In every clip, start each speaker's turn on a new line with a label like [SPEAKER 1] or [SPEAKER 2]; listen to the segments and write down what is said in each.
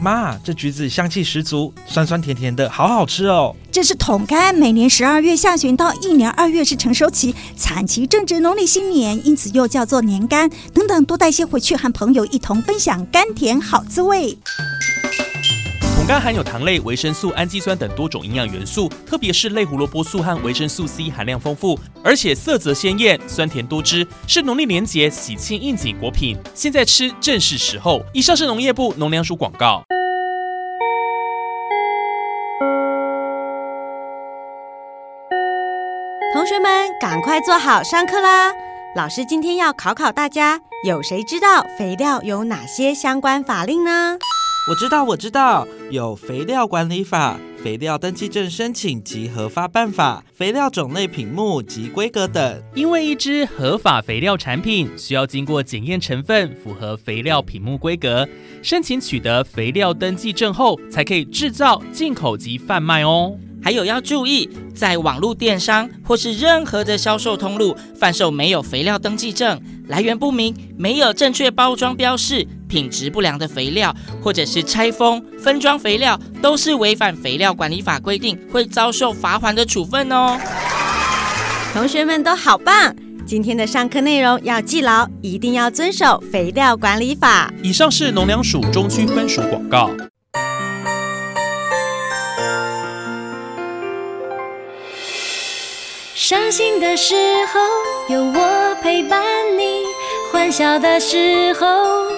[SPEAKER 1] 妈，这橘子香气十足，酸酸甜甜的，好好吃哦。
[SPEAKER 2] 这是桶柑，每年十二月下旬到一年二月是成熟期，产期正值农历新年，因此又叫做年柑。等等，多带些回去，和朋友一同分享甘甜好滋味。
[SPEAKER 3] 桶柑含有糖类、维生素、氨基酸等多种营养元素，特别是类胡萝卜素和维生素 C 含量丰富，而且色泽鲜艳、酸甜多汁，是农历年节喜庆应景果品。现在吃正是时候。以上是农业部农粮署广告。
[SPEAKER 4] 同学们，赶快坐好，上课啦！老师今天要考考大家，有谁知道肥料有哪些相关法令呢？
[SPEAKER 5] 我知道，我知道，有肥料管理法、肥料登记证申请及核发办法、肥料种类品目及规格等。
[SPEAKER 3] 因为一支合法肥料产品需要经过检验成分，符合肥料品目规格，申请取得肥料登记证后，才可以制造、进口及贩卖哦。
[SPEAKER 6] 还有要注意，在网络电商或是任何的销售通路贩售没有肥料登记证、来源不明、没有正确包装标示。品质不良的肥料，或者是拆封分装肥料，都是违反肥料管理法规定，会遭受罚款的处分哦。
[SPEAKER 4] 同学们都好棒，今天的上课内容要记牢，一定要遵守肥料管理法。
[SPEAKER 3] 以上是农粮署中区分署广告。
[SPEAKER 7] 伤心的时候有我陪伴你，欢笑的时候。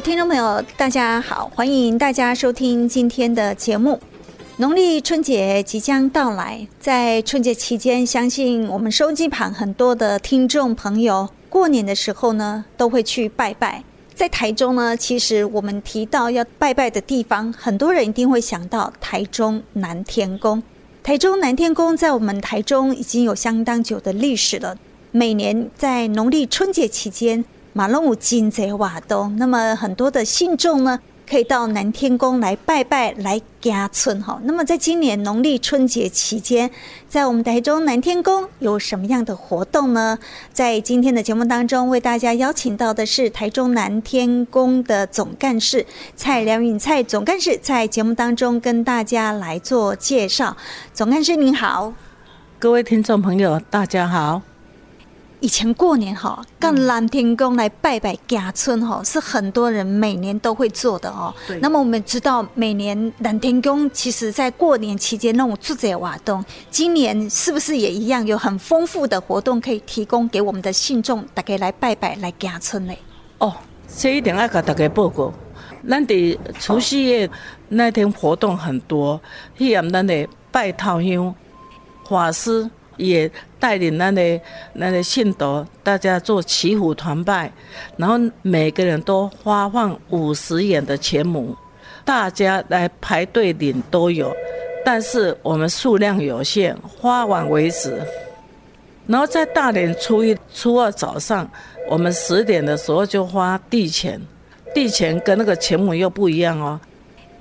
[SPEAKER 2] 听众朋友，大家好，欢迎大家收听今天的节目。农历春节即将到来，在春节期间，相信我们收音机旁很多的听众朋友，过年的时候呢，都会去拜拜。在台中呢，其实我们提到要拜拜的地方，很多人一定会想到台中南天宫。台中南天宫在我们台中已经有相当久的历史了，每年在农历春节期间。马龙武金贼瓦东，那么很多的信众呢，可以到南天宫来拜拜，来家村哈。那么在今年农历春节期间，在我们台中南天宫有什么样的活动呢？在今天的节目当中，为大家邀请到的是台中南天宫的总干事蔡良允蔡总干事，在节目当中跟大家来做介绍。总干事您好，
[SPEAKER 8] 各位听众朋友大家好。
[SPEAKER 2] 以前过年哈，到蓝天宫来拜拜家村哈，是很多人每年都会做的哦。对。那么我们知道，每年蓝天宫其实在过年期间那种做这活动，今年是不是也一样有很丰富的活动可以提供给我们的信众，大家来拜拜来家村呢？
[SPEAKER 8] 哦，这一点要给大家报告。咱的除夕夜那天活动很多，去我们咱的拜头香法师。也带领那里那里信徒，大家做祈福团拜，然后每个人都发放五十元的钱母，大家来排队领都有，但是我们数量有限，发完为止。然后在大年初一、初二早上，我们十点的时候就发地钱，地钱跟那个钱母又不一样哦，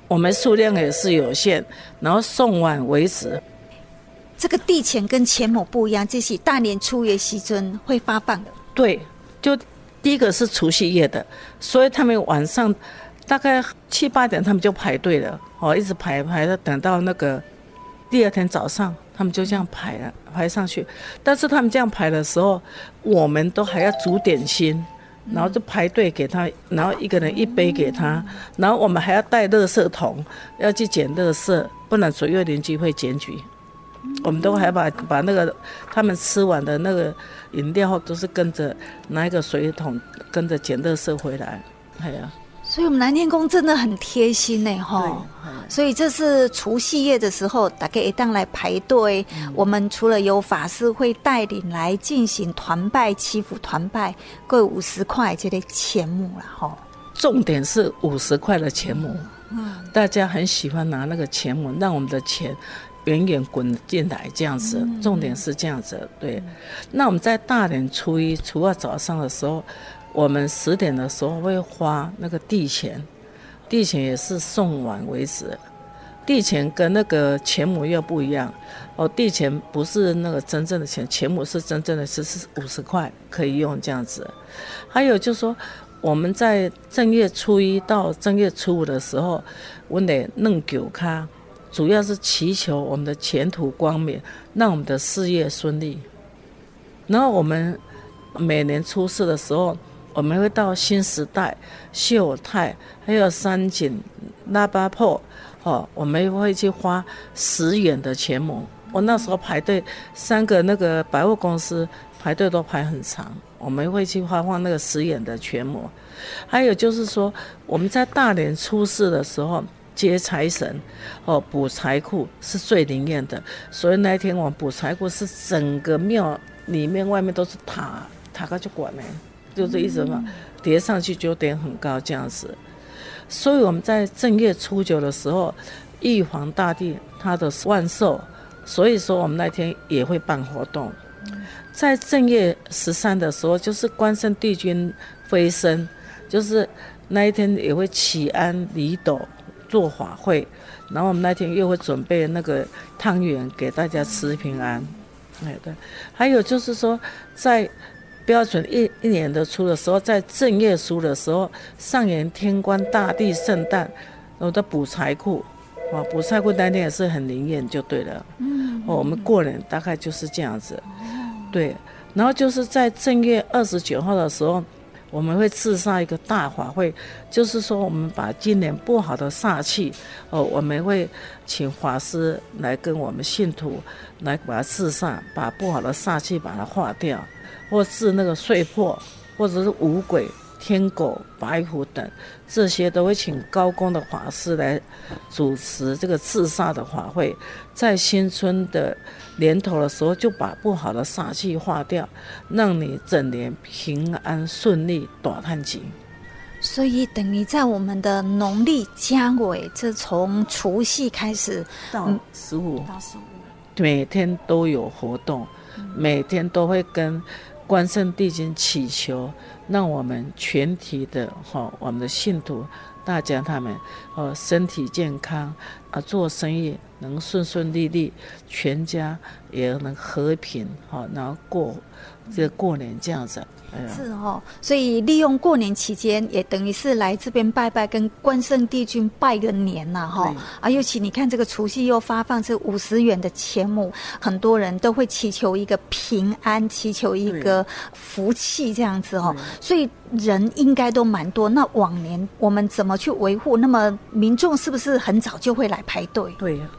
[SPEAKER 8] 我们数量也是有限，然后送完为止。
[SPEAKER 2] 这个地钱跟钱某不一样，这是大年初一时阵会发放的。
[SPEAKER 8] 对，就第一个是除夕夜的，所以他们晚上大概七八点，他们就排队了，哦，一直排排的，等到那个第二天早上，他们就这样排了排上去。但是他们这样排的时候，我们都还要煮点心，然后就排队给他，然后一个人一杯给他，然后我们还要带垃圾桶，要去捡垃圾，不然左右邻居会检举。我们都还把把那个他们吃完的那个饮料都是跟着拿一个水桶跟着捡垃圾回来，哎呀。
[SPEAKER 2] 所以我们南天宫真的很贴心呢，哈。所以这是除夕夜的时候，大家一旦来排队。嗯、我们除了有法师会带领来进行团拜、祈福团拜，各五十块这类钱目了哈。
[SPEAKER 8] 重点是五十块的钱目，嗯，大家很喜欢拿那个钱目，让我们的钱源源滚进来这样子。嗯、重点是这样子，对。嗯、那我们在大年初一、初二早上的时候，我们十点的时候会花那个地钱。地钱也是送完为止，地钱跟那个钱母又不一样哦。地钱不是那个真正的钱，钱母是真正的是是五十块可以用这样子。还有就是说，我们在正月初一到正月初五的时候，我得弄九卡，主要是祈求我们的前途光明，让我们的事业顺利。然后我们每年初四的时候。我们会到新时代、秀泰，还有三井、拉巴破，哦，我们会去花十元的钱母。我那时候排队，三个那个百货公司排队都排很长。我们会去发放那个十元的钱母。还有就是说，我们在大年初四的时候接财神，哦，补财库是最灵验的。所以那一天我们补财库是整个庙里面、外面都是塔，塔个就管呢。就这意思嘛，叠上去就点很高这样子，所以我们在正月初九的时候，玉皇大帝他的万寿，所以说我们那天也会办活动。在正月十三的时候，就是关圣帝君飞升，就是那一天也会祈安礼斗做法会，然后我们那天又会准备那个汤圆给大家吃平安。哎对，还有就是说在。标准一一年的初的时候，在正月初的时候，上元天官大帝圣诞，我的补财库，啊，补财库那天也是很灵验，就对了。嗯，哦，我们过年大概就是这样子。对，然后就是在正月二十九号的时候，我们会自杀一个大法会，就是说我们把今年不好的煞气，哦，我们会请法师来跟我们信徒来把它自杀，把不好的煞气把它化掉。或是那个碎破，或者是五鬼、天狗、白虎等，这些都会请高公的法师来主持这个治煞的法会。在新春的年头的时候，就把不好的煞气化掉，让你整年平安顺利，大叹气。
[SPEAKER 2] 所以等于在我们的农历家尾，这从除夕开始
[SPEAKER 8] 到十五，到十五，每天都有活动，每天都会跟。关圣帝君祈求，让我们全体的哈，我们的信徒，大家他们，呃，身体健康，啊，做生意能顺顺利利，全家也能和平，哈，然后过这过年这样子。
[SPEAKER 2] 是哦，所以利用过年期间，也等于是来这边拜拜，跟关圣帝君拜个年呐，哈。啊，尤其你看这个除夕又发放这五十元的钱母，很多人都会祈求一个平安，祈求一个福气这样子哦。所以人应该都蛮多。那往年我们怎么去维护？那么民众是不是很早就会来排队？
[SPEAKER 8] 对呀。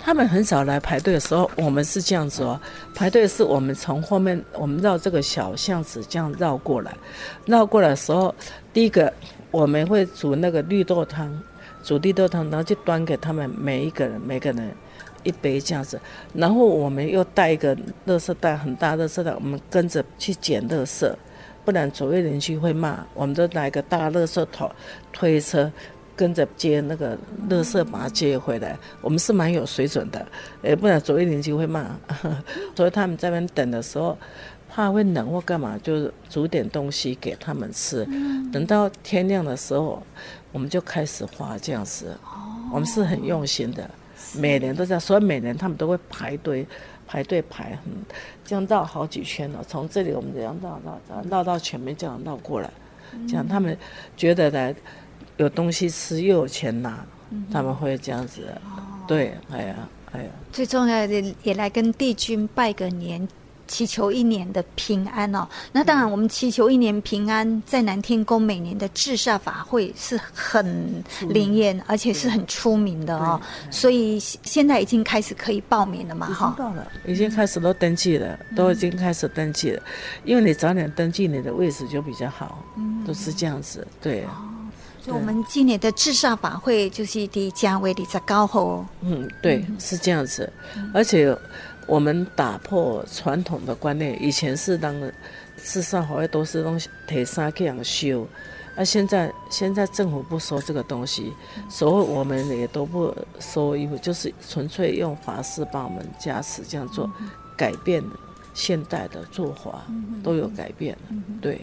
[SPEAKER 8] 他们很少来排队的时候，我们是这样子哦。排队是我们从后面，我们绕这个小巷子这样绕过来。绕过来的时候，第一个我们会煮那个绿豆汤，煮绿豆汤，然后就端给他们每一个人，每个人一杯这样子。然后我们又带一个垃圾袋，很大垃圾袋，我们跟着去捡垃圾，不然左右邻居会骂。我们就拿一个大垃圾桶推车。跟着接那个垃圾，把它接回来。我们是蛮有水准的，诶，不然左右邻居会骂。所以他们在那边等的时候，怕会冷或干嘛，就煮点东西给他们吃。等到天亮的时候，我们就开始花这样子。我们是很用心的，每年都这样，所以每年他们都会排队排队排，嗯，这样绕好几圈了。从这里我们这样绕绕绕到前面这样绕过来，这样他们觉得来。有东西吃又有钱拿，嗯、他们会这样子。哦、对，哎呀，哎呀。
[SPEAKER 2] 最重要的也来跟帝君拜个年，祈求一年的平安哦。那当然，我们祈求一年平安，在南天宫每年的治煞法会是很灵验，而且是很出名的哦。所以现在已经开始可以报名了嘛？哈，
[SPEAKER 8] 到了，已经开始都登记了，嗯、都已经开始登记了。因为你早点登记，你的位置就比较好。嗯，都是这样子，对。
[SPEAKER 2] 就我们今年的至善法会就是的价位的在高后，
[SPEAKER 8] 嗯，对，是这样子，而且我们打破传统的观念，以前是当至善法会都是东西提衫这样修，而现在现在政府不收这个东西，所以我们也都不收衣服，就是纯粹用法师帮我们加持这样做，改变现代的做法都有改变了，对。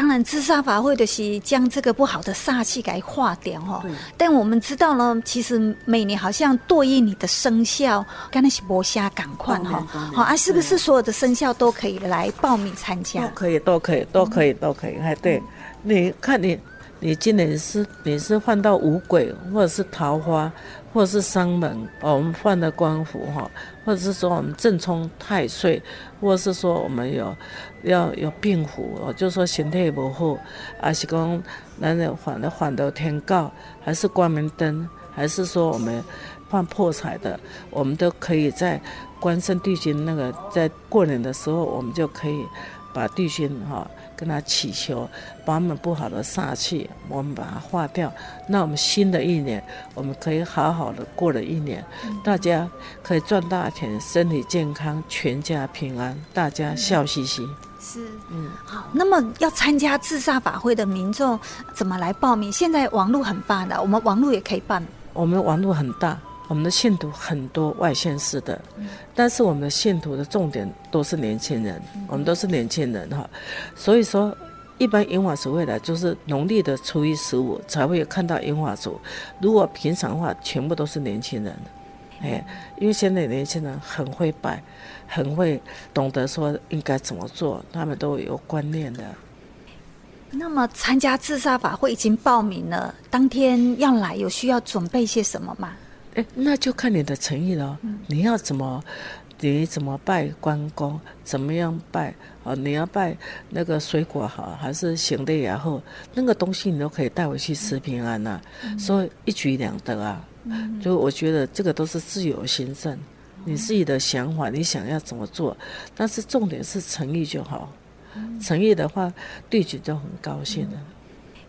[SPEAKER 2] 当然，自杀法会的是将这个不好的煞气给化掉哈。但我们知道呢，其实每年好像对应你的生肖，刚才是博虾赶快哈。好啊，是不是所有的生肖都可以来报名参加？
[SPEAKER 8] 都可以，都可以，都可以，都可以。哎，对，你看你，你今年是你是换到五鬼，或者是桃花，或者是丧门哦，我们换的官符哈，或者是说我们正冲太岁，或者是说我们有。要有病符哦，就是说身体不好，还是讲男人换的换的天告，还是光明灯，还是说我们换破财的，我们都可以在关圣帝君那个在过年的时候，我们就可以把帝君哈。跟他祈求，把我们不好的煞气，我们把它化掉。那我们新的一年，我们可以好好的过了一年，大家可以赚大钱，身体健康，全家平安，大家笑嘻嘻。
[SPEAKER 2] 是，嗯，好。那么要参加自杀法会的民众怎么来报名？现在网络很发达，我们网络也可以办。
[SPEAKER 8] 我们网络很大。我们的信徒很多外县市的，但是我们的信徒的重点都是年轻人，我们都是年轻人哈，所以说一般银发族会来，就是农历的初一十五才会看到银发族，如果平常的话，全部都是年轻人，哎，因为现在年轻人很会拜，很会懂得说应该怎么做，他们都有观念的。
[SPEAKER 2] 那么参加自杀法会已经报名了，当天要来有需要准备些什么吗？
[SPEAKER 8] 哎，那就看你的诚意了。你要怎么，你怎么拜关公？怎么样拜？啊，你要拜那个水果好，还是行的也好？那个东西你都可以带回去吃平安呐、啊。所以一举两得啊。就我觉得这个都是自由行政，你自己的想法，你想要怎么做？但是重点是诚意就好。诚意的话，对局就很高兴了。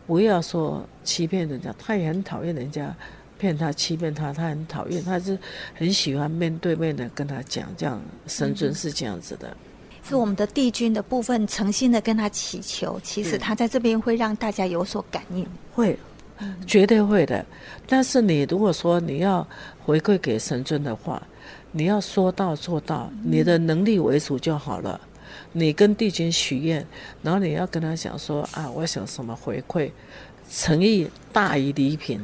[SPEAKER 8] 不要说欺骗人家，他也很讨厌人家。骗他、欺骗他，他很讨厌，他是很喜欢面对面的跟他讲，这样神尊是这样子的。
[SPEAKER 2] 是我们的帝君的部分，诚心的跟他祈求，其实他在这边会让大家有所感应，
[SPEAKER 8] 会，绝对会的。但是你如果说你要回馈给神尊的话，你要说到做到，你的能力为主就好了。你跟帝君许愿，然后你要跟他讲说啊，我想什么回馈，诚意大于礼品。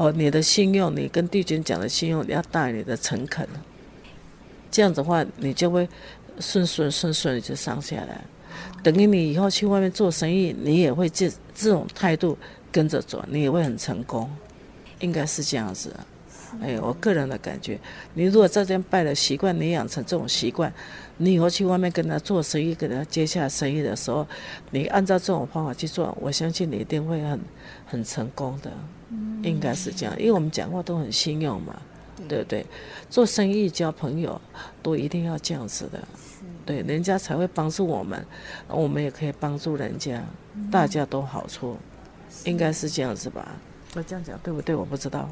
[SPEAKER 8] 哦，你的信用，你跟帝君讲的信用要大于你的诚恳，这样子的话，你就会顺顺顺顺的就上下来。等于你以后去外面做生意，你也会这这种态度跟着做，你也会很成功，应该是这样子。哎，我个人的感觉，你如果在这边拜了习惯，你养成这种习惯，你以后去外面跟他做生意，跟他接下生意的时候，你按照这种方法去做，我相信你一定会很很成功的。应该是这样，因为我们讲话都很信用嘛，对不对？做生意、交朋友都一定要这样子的，对，人家才会帮助我们，我们也可以帮助人家，大家都好处，应该是这样子吧？我这样讲对不对？我不知道，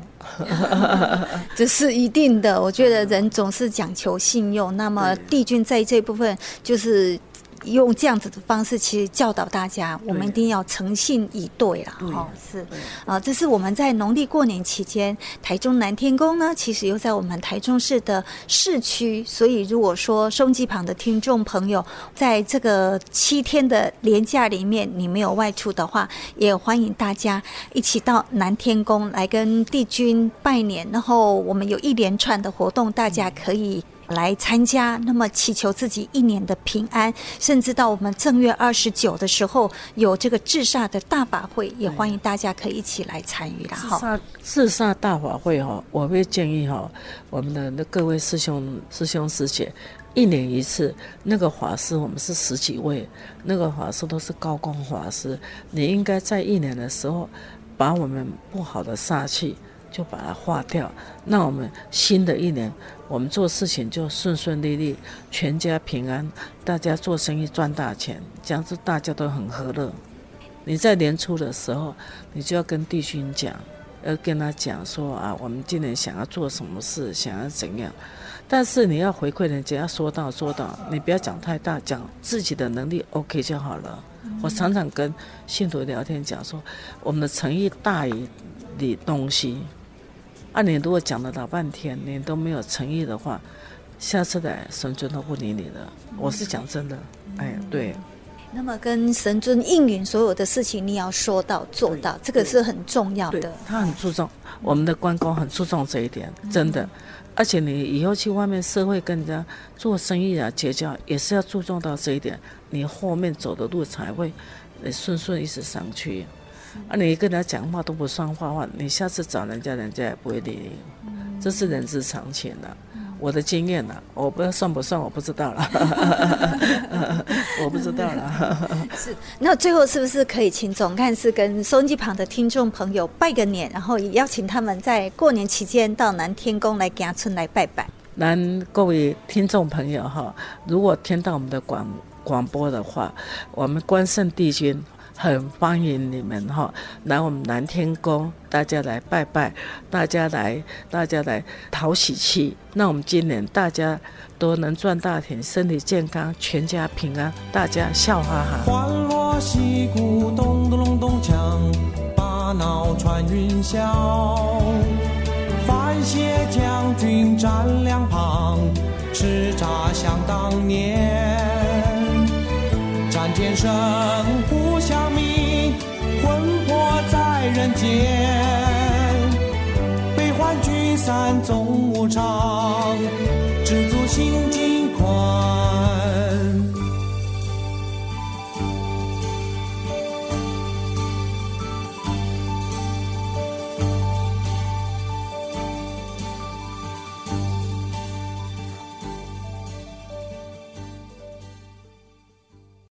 [SPEAKER 2] 这是一定的。我觉得人总是讲求信用，那么帝君在这部分就是。用这样子的方式，其实教导大家，我们一定要诚信以对啦。哈，是啊，这是我们在农历过年期间，台中南天宫呢，其实又在我们台中市的市区，所以如果说收音机旁的听众朋友，在这个七天的年假里面，你没有外出的话，也欢迎大家一起到南天宫来跟帝君拜年，然后我们有一连串的活动，大家可以。来参加，那么祈求自己一年的平安，甚至到我们正月二十九的时候有这个至煞的大法会，也欢迎大家可以一起来参与啦。哈，
[SPEAKER 8] 至煞大法会哈，我会建议哈，我们的那各位师兄、师兄师姐，一年一次，那个法师我们是十几位，那个法师都是高光法师，你应该在一年的时候，把我们不好的煞气就把它化掉，那我们新的一年。我们做事情就顺顺利利，全家平安，大家做生意赚大钱，这样子大家都很和乐。你在年初的时候，你就要跟弟兄讲，要跟他讲说啊，我们今年想要做什么事，想要怎样。但是你要回馈人家，要说到做到，你不要讲太大，讲自己的能力 OK 就好了。嗯、我常常跟信徒聊天讲说，我们的诚意大于你东西。啊，你如果讲了老半天，你都没有诚意的话，下次来神尊都不理你的。我是讲真的，哎，对。
[SPEAKER 2] 那么跟神尊应允所有的事情，你要说到做到，这个是很重要的。
[SPEAKER 8] 他很注重我们的关公，很注重这一点，真的。而且你以后去外面社会跟人家做生意啊、结交，也是要注重到这一点，你后面走的路才会顺顺一直上去。啊，你跟人家讲话都不算话话，你下次找人家，人家也不会理你，这是人之常情的。我的经验呢、啊，我不知道算不算，我不知道了，我不知道了。
[SPEAKER 2] 是，那最后是不是可以请总干事跟收音机旁的听众朋友拜个年，然后也邀请他们在过年期间到南天宫来家村来拜拜。
[SPEAKER 8] 南各位听众朋友哈，如果听到我们的广广播的话，我们关圣帝君。很欢迎你们哈，来我们南天宫，大家来拜拜，大家来，大家来讨喜气。那我们今年大家都能赚大钱，身体健康，全家平安，大家笑哈哈。欢锣喜鼓咚咚隆咚锵，把脑穿云霄。番谢将军站两旁，叱咤想当年。战天神人间。悲欢聚散总无常，知足心境宽。